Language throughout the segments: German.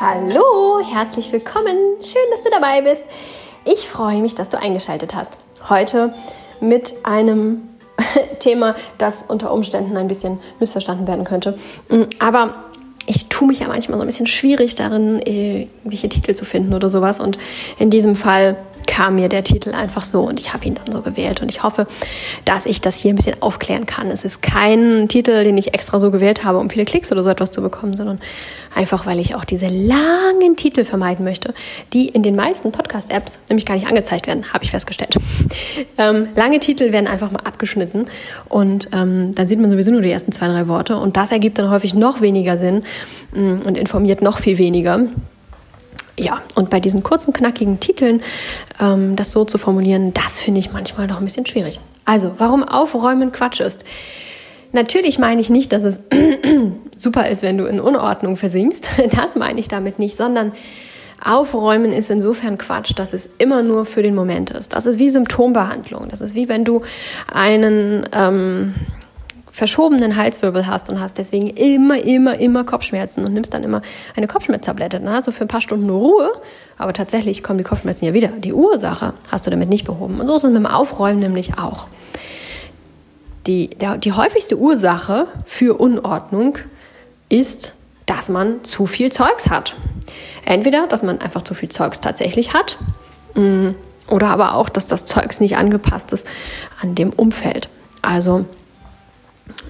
Hallo, herzlich willkommen. Schön, dass du dabei bist. Ich freue mich, dass du eingeschaltet hast. Heute mit einem Thema, das unter Umständen ein bisschen missverstanden werden könnte. Mm, aber ich tue mich ja manchmal so ein bisschen schwierig darin, äh, welche Titel zu finden oder sowas. Und in diesem Fall kam mir der Titel einfach so und ich habe ihn dann so gewählt und ich hoffe, dass ich das hier ein bisschen aufklären kann. Es ist kein Titel, den ich extra so gewählt habe, um viele Klicks oder so etwas zu bekommen, sondern einfach, weil ich auch diese langen Titel vermeiden möchte, die in den meisten Podcast-Apps nämlich gar nicht angezeigt werden, habe ich festgestellt. Ähm, lange Titel werden einfach mal abgeschnitten und ähm, dann sieht man sowieso nur die ersten zwei, drei Worte und das ergibt dann häufig noch weniger Sinn mm, und informiert noch viel weniger ja, und bei diesen kurzen, knackigen Titeln, ähm, das so zu formulieren, das finde ich manchmal noch ein bisschen schwierig. Also, warum Aufräumen Quatsch ist. Natürlich meine ich nicht, dass es super ist, wenn du in Unordnung versinkst. Das meine ich damit nicht, sondern Aufräumen ist insofern Quatsch, dass es immer nur für den Moment ist. Das ist wie Symptombehandlung. Das ist wie wenn du einen ähm, verschobenen Halswirbel hast und hast deswegen immer, immer, immer Kopfschmerzen und nimmst dann immer eine Kopfschmerztablette. Dann hast du für ein paar Stunden Ruhe, aber tatsächlich kommen die Kopfschmerzen ja wieder. Die Ursache hast du damit nicht behoben. Und so ist es mit dem Aufräumen nämlich auch. Die, der, die häufigste Ursache für Unordnung ist, dass man zu viel Zeugs hat. Entweder, dass man einfach zu viel Zeugs tatsächlich hat, mm, oder aber auch, dass das Zeugs nicht angepasst ist an dem Umfeld. Also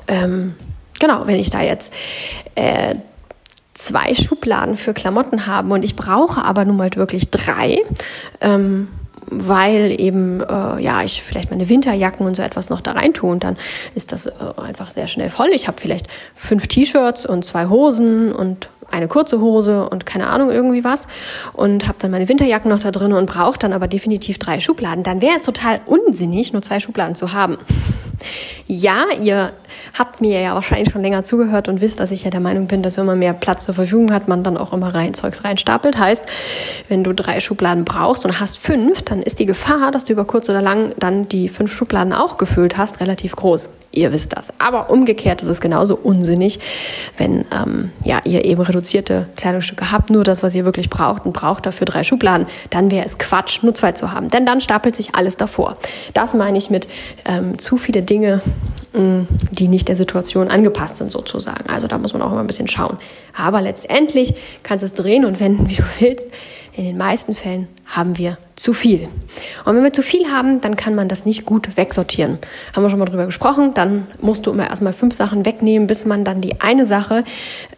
ähm, genau, wenn ich da jetzt äh, zwei Schubladen für Klamotten habe und ich brauche aber nun mal wirklich drei, ähm, weil eben äh, ja ich vielleicht meine Winterjacken und so etwas noch da rein tue und dann ist das äh, einfach sehr schnell voll. Ich habe vielleicht fünf T-Shirts und zwei Hosen und eine kurze Hose und keine Ahnung irgendwie was und habe dann meine Winterjacken noch da drin und brauche dann aber definitiv drei Schubladen, dann wäre es total unsinnig, nur zwei Schubladen zu haben. Ja, ihr habt mir ja wahrscheinlich schon länger zugehört und wisst, dass ich ja der Meinung bin, dass wenn man mehr Platz zur Verfügung hat, man dann auch immer rein Zeugs reinstapelt. Heißt, wenn du drei Schubladen brauchst und hast fünf, dann ist die Gefahr, dass du über kurz oder lang dann die fünf Schubladen auch gefüllt hast, relativ groß. Ihr wisst das. Aber umgekehrt ist es genauso unsinnig, wenn ähm, ja, ihr eben reduzierte Kleidungsstücke habt, nur das, was ihr wirklich braucht und braucht dafür drei Schubladen, dann wäre es Quatsch, nur zwei zu haben. Denn dann stapelt sich alles davor. Das meine ich mit ähm, zu viele Dinge, die nicht der Situation angepasst sind sozusagen. Also da muss man auch immer ein bisschen schauen. Aber letztendlich kannst du es drehen und wenden, wie du willst. In den meisten Fällen haben wir zu viel. Und wenn wir zu viel haben, dann kann man das nicht gut wegsortieren. Haben wir schon mal drüber gesprochen. Dann musst du immer erstmal fünf Sachen wegnehmen, bis man dann die eine Sache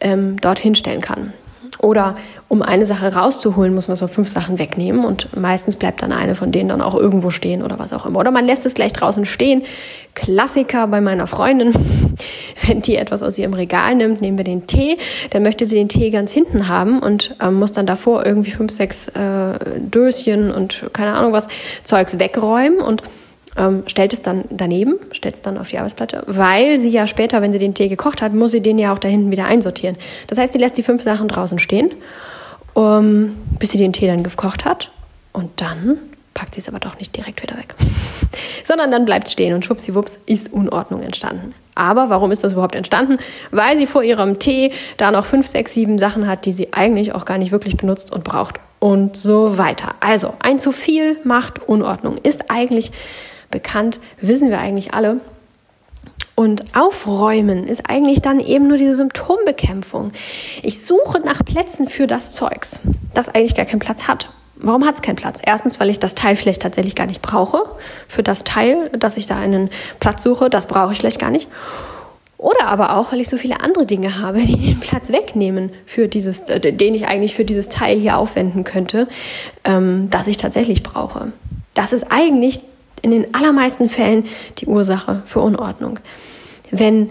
ähm, dorthin stellen kann. Oder um eine Sache rauszuholen, muss man so fünf Sachen wegnehmen und meistens bleibt dann eine von denen dann auch irgendwo stehen oder was auch immer. Oder man lässt es gleich draußen stehen. Klassiker bei meiner Freundin, wenn die etwas aus ihrem Regal nimmt, nehmen wir den Tee, dann möchte sie den Tee ganz hinten haben und ähm, muss dann davor irgendwie fünf, sechs äh, Döschen und keine Ahnung was Zeugs wegräumen und ähm, stellt es dann daneben, stellt es dann auf die Arbeitsplatte, weil sie ja später, wenn sie den Tee gekocht hat, muss sie den ja auch da hinten wieder einsortieren. Das heißt, sie lässt die fünf Sachen draußen stehen, um, bis sie den Tee dann gekocht hat und dann packt sie es aber doch nicht direkt wieder weg, sondern dann bleibt es stehen und schwuppsiwupps ist Unordnung entstanden. Aber warum ist das überhaupt entstanden? Weil sie vor ihrem Tee da noch fünf, sechs, sieben Sachen hat, die sie eigentlich auch gar nicht wirklich benutzt und braucht und so weiter. Also ein zu viel macht Unordnung. Ist eigentlich bekannt, wissen wir eigentlich alle. Und aufräumen ist eigentlich dann eben nur diese Symptombekämpfung. Ich suche nach Plätzen für das Zeugs, das eigentlich gar keinen Platz hat. Warum hat es keinen Platz? Erstens, weil ich das Teil vielleicht tatsächlich gar nicht brauche. Für das Teil, dass ich da einen Platz suche, das brauche ich vielleicht gar nicht. Oder aber auch, weil ich so viele andere Dinge habe, die den Platz wegnehmen, für dieses, äh, den ich eigentlich für dieses Teil hier aufwenden könnte, ähm, das ich tatsächlich brauche. Das ist eigentlich in den allermeisten Fällen die Ursache für Unordnung. Wenn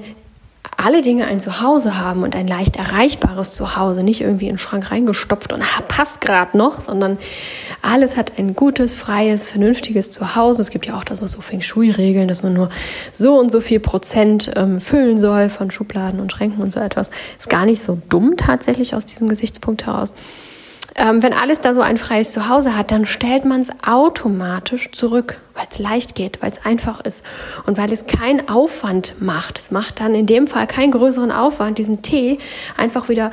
alle Dinge ein Zuhause haben und ein leicht erreichbares Zuhause, nicht irgendwie in den Schrank reingestopft und ah, passt gerade noch, sondern alles hat ein gutes, freies, vernünftiges Zuhause. Es gibt ja auch da so, so Feng Shui-Regeln, dass man nur so und so viel Prozent ähm, füllen soll von Schubladen und Schränken und so etwas. Ist gar nicht so dumm tatsächlich aus diesem Gesichtspunkt heraus. Ähm, wenn alles da so ein freies Zuhause hat, dann stellt man es automatisch zurück, weil es leicht geht, weil es einfach ist und weil es keinen Aufwand macht. Es macht dann in dem Fall keinen größeren Aufwand, diesen Tee einfach wieder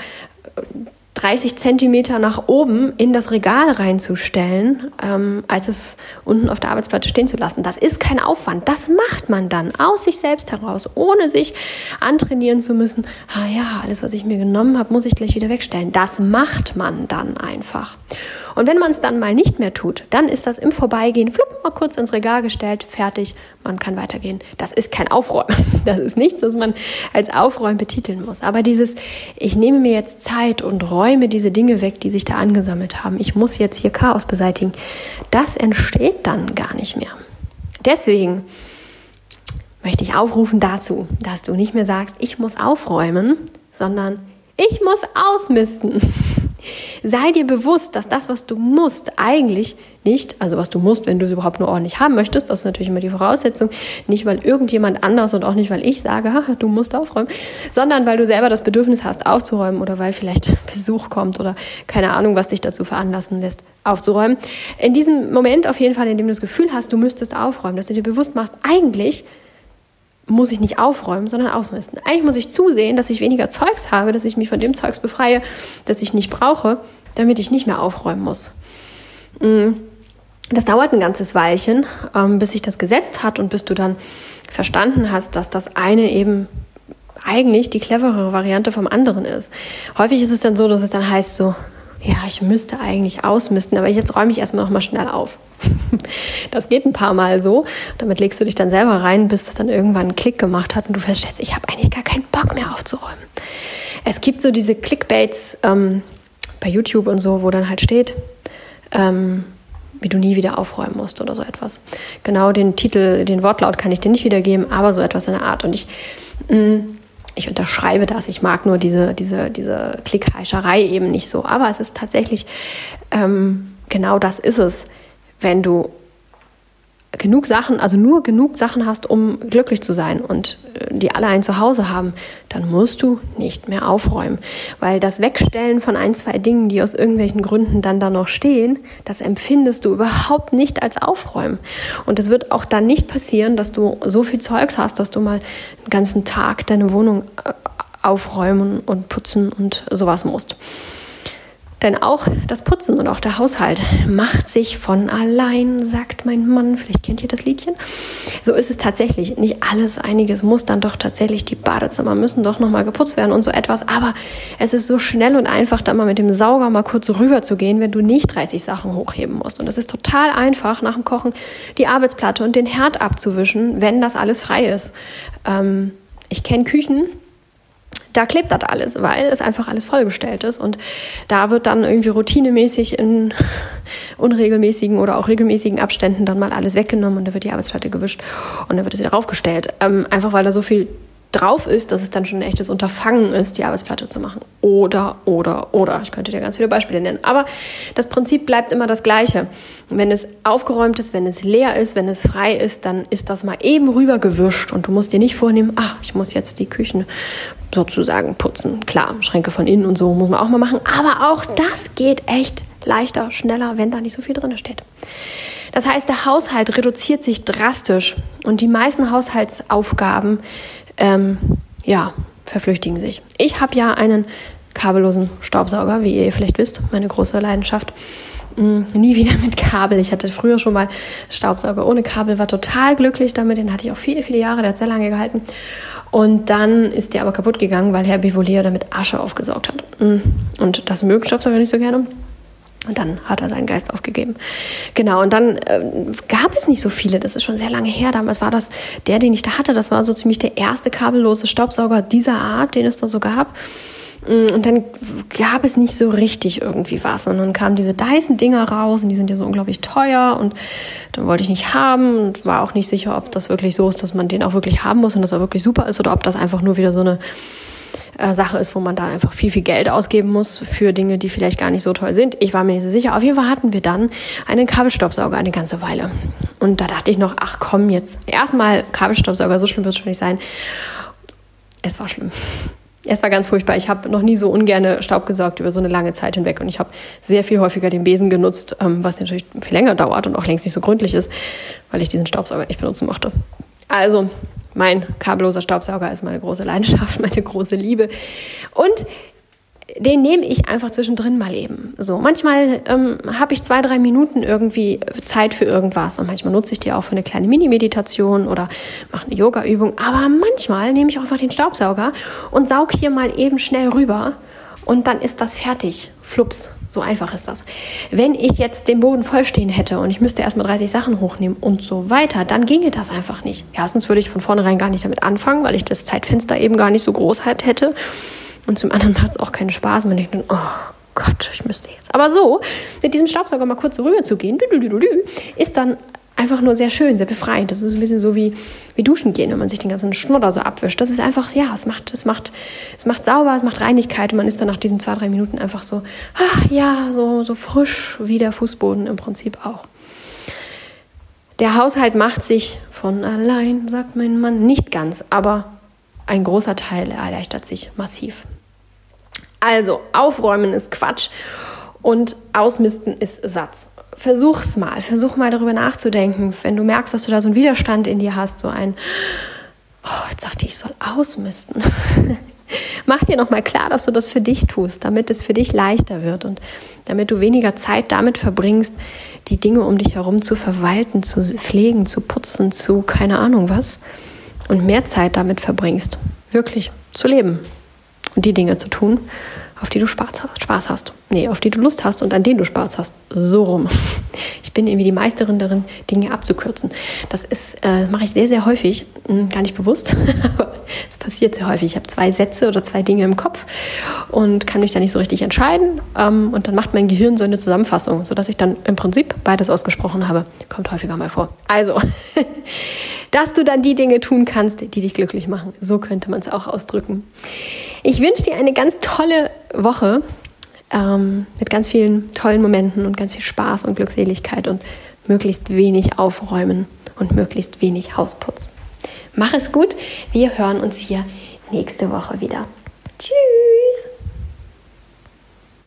30 Zentimeter nach oben in das Regal reinzustellen, ähm, als es unten auf der Arbeitsplatte stehen zu lassen. Das ist kein Aufwand. Das macht man dann aus sich selbst heraus, ohne sich antrainieren zu müssen. Ah ja, alles, was ich mir genommen habe, muss ich gleich wieder wegstellen. Das macht man dann einfach. Und wenn man es dann mal nicht mehr tut, dann ist das im Vorbeigehen, flupp, mal kurz ins Regal gestellt, fertig, man kann weitergehen. Das ist kein Aufräumen. Das ist nichts, was man als Aufräumen betiteln muss. Aber dieses, ich nehme mir jetzt Zeit und räume diese Dinge weg, die sich da angesammelt haben. Ich muss jetzt hier Chaos beseitigen. Das entsteht dann gar nicht mehr. Deswegen möchte ich aufrufen dazu, dass du nicht mehr sagst, ich muss aufräumen, sondern ich muss ausmisten. Sei dir bewusst, dass das, was du musst, eigentlich nicht, also was du musst, wenn du es überhaupt nur ordentlich haben möchtest, das ist natürlich immer die Voraussetzung, nicht weil irgendjemand anders und auch nicht weil ich sage, du musst aufräumen, sondern weil du selber das Bedürfnis hast, aufzuräumen oder weil vielleicht Besuch kommt oder keine Ahnung, was dich dazu veranlassen lässt, aufzuräumen. In diesem Moment auf jeden Fall, in dem du das Gefühl hast, du müsstest aufräumen, dass du dir bewusst machst, eigentlich muss ich nicht aufräumen, sondern ausmisten. Eigentlich muss ich zusehen, dass ich weniger Zeugs habe, dass ich mich von dem Zeugs befreie, das ich nicht brauche, damit ich nicht mehr aufräumen muss. Mm. Das dauert ein ganzes Weilchen, ähm, bis sich das gesetzt hat und bis du dann verstanden hast, dass das eine eben eigentlich die cleverere Variante vom anderen ist. Häufig ist es dann so, dass es dann heißt so, ja, ich müsste eigentlich ausmisten, aber jetzt räume ich erstmal nochmal schnell auf. Das geht ein paar Mal so. Damit legst du dich dann selber rein, bis das dann irgendwann einen Klick gemacht hat und du feststellst, ich habe eigentlich gar keinen Bock mehr aufzuräumen. Es gibt so diese Clickbaits ähm, bei YouTube und so, wo dann halt steht, ähm, wie du nie wieder aufräumen musst oder so etwas. Genau den Titel, den Wortlaut kann ich dir nicht wiedergeben, aber so etwas in der Art. Und ich, mh, mm, ich unterschreibe das. Ich mag nur diese, diese, diese Klickheischerei eben nicht so. Aber es ist tatsächlich, ähm, genau das ist es wenn du genug Sachen, also nur genug Sachen hast, um glücklich zu sein und äh, die alle ein Zuhause haben, dann musst du nicht mehr aufräumen. Weil das Wegstellen von ein, zwei Dingen, die aus irgendwelchen Gründen dann da noch stehen, das empfindest du überhaupt nicht als Aufräumen. Und es wird auch dann nicht passieren, dass du so viel Zeugs hast, dass du mal einen ganzen Tag deine Wohnung äh, aufräumen und putzen und sowas musst. Denn auch das Putzen und auch der Haushalt macht sich von allein, sagt mein Mann. Vielleicht kennt ihr das Liedchen. So ist es tatsächlich. Nicht alles, einiges muss dann doch tatsächlich, die Badezimmer müssen doch nochmal geputzt werden und so etwas. Aber es ist so schnell und einfach, da mal mit dem Sauger mal kurz rüber zu gehen, wenn du nicht 30 Sachen hochheben musst. Und es ist total einfach, nach dem Kochen die Arbeitsplatte und den Herd abzuwischen, wenn das alles frei ist. Ähm, ich kenne Küchen, da klebt das alles, weil es einfach alles vollgestellt ist. Und da wird dann irgendwie routinemäßig in unregelmäßigen oder auch regelmäßigen Abständen dann mal alles weggenommen und da wird die Arbeitsplatte gewischt und dann wird es wieder raufgestellt. Ähm, einfach weil da so viel drauf ist, dass es dann schon ein echtes Unterfangen ist, die Arbeitsplatte zu machen. Oder, oder, oder. Ich könnte dir ganz viele Beispiele nennen. Aber das Prinzip bleibt immer das gleiche. Wenn es aufgeräumt ist, wenn es leer ist, wenn es frei ist, dann ist das mal eben rübergewischt und du musst dir nicht vornehmen, ah, ich muss jetzt die Küchen sozusagen putzen. Klar, Schränke von innen und so muss man auch mal machen. Aber auch das geht echt leichter, schneller, wenn da nicht so viel drin steht. Das heißt, der Haushalt reduziert sich drastisch und die meisten Haushaltsaufgaben ähm, ja, verflüchtigen sich. Ich habe ja einen kabellosen Staubsauger, wie ihr vielleicht wisst, meine große Leidenschaft. Mm, nie wieder mit Kabel. Ich hatte früher schon mal Staubsauger ohne Kabel, war total glücklich damit. Den hatte ich auch viele, viele Jahre, der hat sehr lange gehalten. Und dann ist der aber kaputt gegangen, weil Herr Bivolier damit Asche aufgesaugt hat. Mm, und das mögen Staubsauger nicht so gerne. Und dann hat er seinen Geist aufgegeben. Genau, und dann äh, gab es nicht so viele, das ist schon sehr lange her. Damals war das der, den ich da hatte, das war so ziemlich der erste kabellose Staubsauger dieser Art, den es da so gab. Mm, und dann gab es nicht so richtig irgendwie was. Und dann kamen diese Dyson-Dinger raus und die sind ja so unglaublich teuer und dann wollte ich nicht haben und war auch nicht sicher, ob das wirklich so ist, dass man den auch wirklich haben muss und dass er wirklich super ist oder ob das einfach nur wieder so eine äh, Sache ist, wo man da einfach viel, viel Geld ausgeben muss für Dinge, die vielleicht gar nicht so toll sind. Ich war mir nicht so sicher. Auf jeden Fall hatten wir dann einen Kabelstaubsauger eine ganze Weile. Und da dachte ich noch, ach komm, jetzt erstmal Kabelstaubsauger, so schlimm wird es schon nicht sein. Es war schlimm. Es war ganz furchtbar. Ich habe noch nie so ungern Staub gesaugt über so eine lange Zeit hinweg und ich habe sehr viel häufiger den Besen genutzt, ähm, was natürlich viel länger dauert und auch längst nicht so gründlich ist, weil ich diesen Staubsauger nicht benutzen mochte. Also, mein kabelloser Staubsauger ist meine große Leidenschaft, meine große Liebe. Und den nehme ich einfach zwischendrin mal eben. So, manchmal ähm, habe ich zwei, drei Minuten irgendwie Zeit für irgendwas und manchmal nutze ich die auch für eine kleine Mini-Meditation oder mache eine Yoga-Übung. Aber manchmal nehme ich auch einfach den Staubsauger und saug hier mal eben schnell rüber und dann ist das fertig. Flups, so einfach ist das. Wenn ich jetzt den Boden vollstehen hätte und ich müsste erstmal 30 Sachen hochnehmen und so weiter, dann ginge das einfach nicht. Erstens würde ich von vornherein gar nicht damit anfangen, weil ich das Zeitfenster eben gar nicht so groß hätte. Und zum anderen macht es auch keinen Spaß. Man denkt dann, oh Gott, ich müsste jetzt. Aber so, mit diesem Staubsauger mal kurz rüber zu gehen, ist dann einfach nur sehr schön, sehr befreiend. Das ist ein bisschen so wie, wie duschen gehen, wenn man sich den ganzen Schnodder so abwischt. Das ist einfach, ja, es macht, es macht, es macht sauber, es macht Reinigkeit und man ist dann nach diesen zwei, drei Minuten einfach so, ach, ja, so, so frisch wie der Fußboden im Prinzip auch. Der Haushalt macht sich von allein, sagt mein Mann, nicht ganz, aber ein großer Teil erleichtert sich massiv. Also, aufräumen ist Quatsch und ausmisten ist Satz. Versuch's mal, versuch mal darüber nachzudenken, wenn du merkst, dass du da so einen Widerstand in dir hast, so ein, oh, jetzt sagte ich, ich soll ausmisten. Mach dir nochmal klar, dass du das für dich tust, damit es für dich leichter wird und damit du weniger Zeit damit verbringst, die Dinge um dich herum zu verwalten, zu pflegen, zu putzen, zu keine Ahnung was. Und mehr Zeit damit verbringst, wirklich zu leben und die Dinge zu tun, auf die du Spaß hast. Nee, auf die du Lust hast und an denen du Spaß hast. So rum. Ich bin irgendwie die Meisterin darin, Dinge abzukürzen. Das ist, äh, mache ich sehr, sehr häufig. Hm, gar nicht bewusst, aber es passiert sehr häufig. Ich habe zwei Sätze oder zwei Dinge im Kopf und kann mich da nicht so richtig entscheiden. Ähm, und dann macht mein Gehirn so eine Zusammenfassung, sodass ich dann im Prinzip beides ausgesprochen habe. Kommt häufiger mal vor. Also, dass du dann die Dinge tun kannst, die dich glücklich machen. So könnte man es auch ausdrücken. Ich wünsche dir eine ganz tolle Woche ähm, mit ganz vielen tollen Momenten und ganz viel Spaß und Glückseligkeit und möglichst wenig Aufräumen und möglichst wenig Hausputz. Mach es gut. Wir hören uns hier nächste Woche wieder. Tschüss.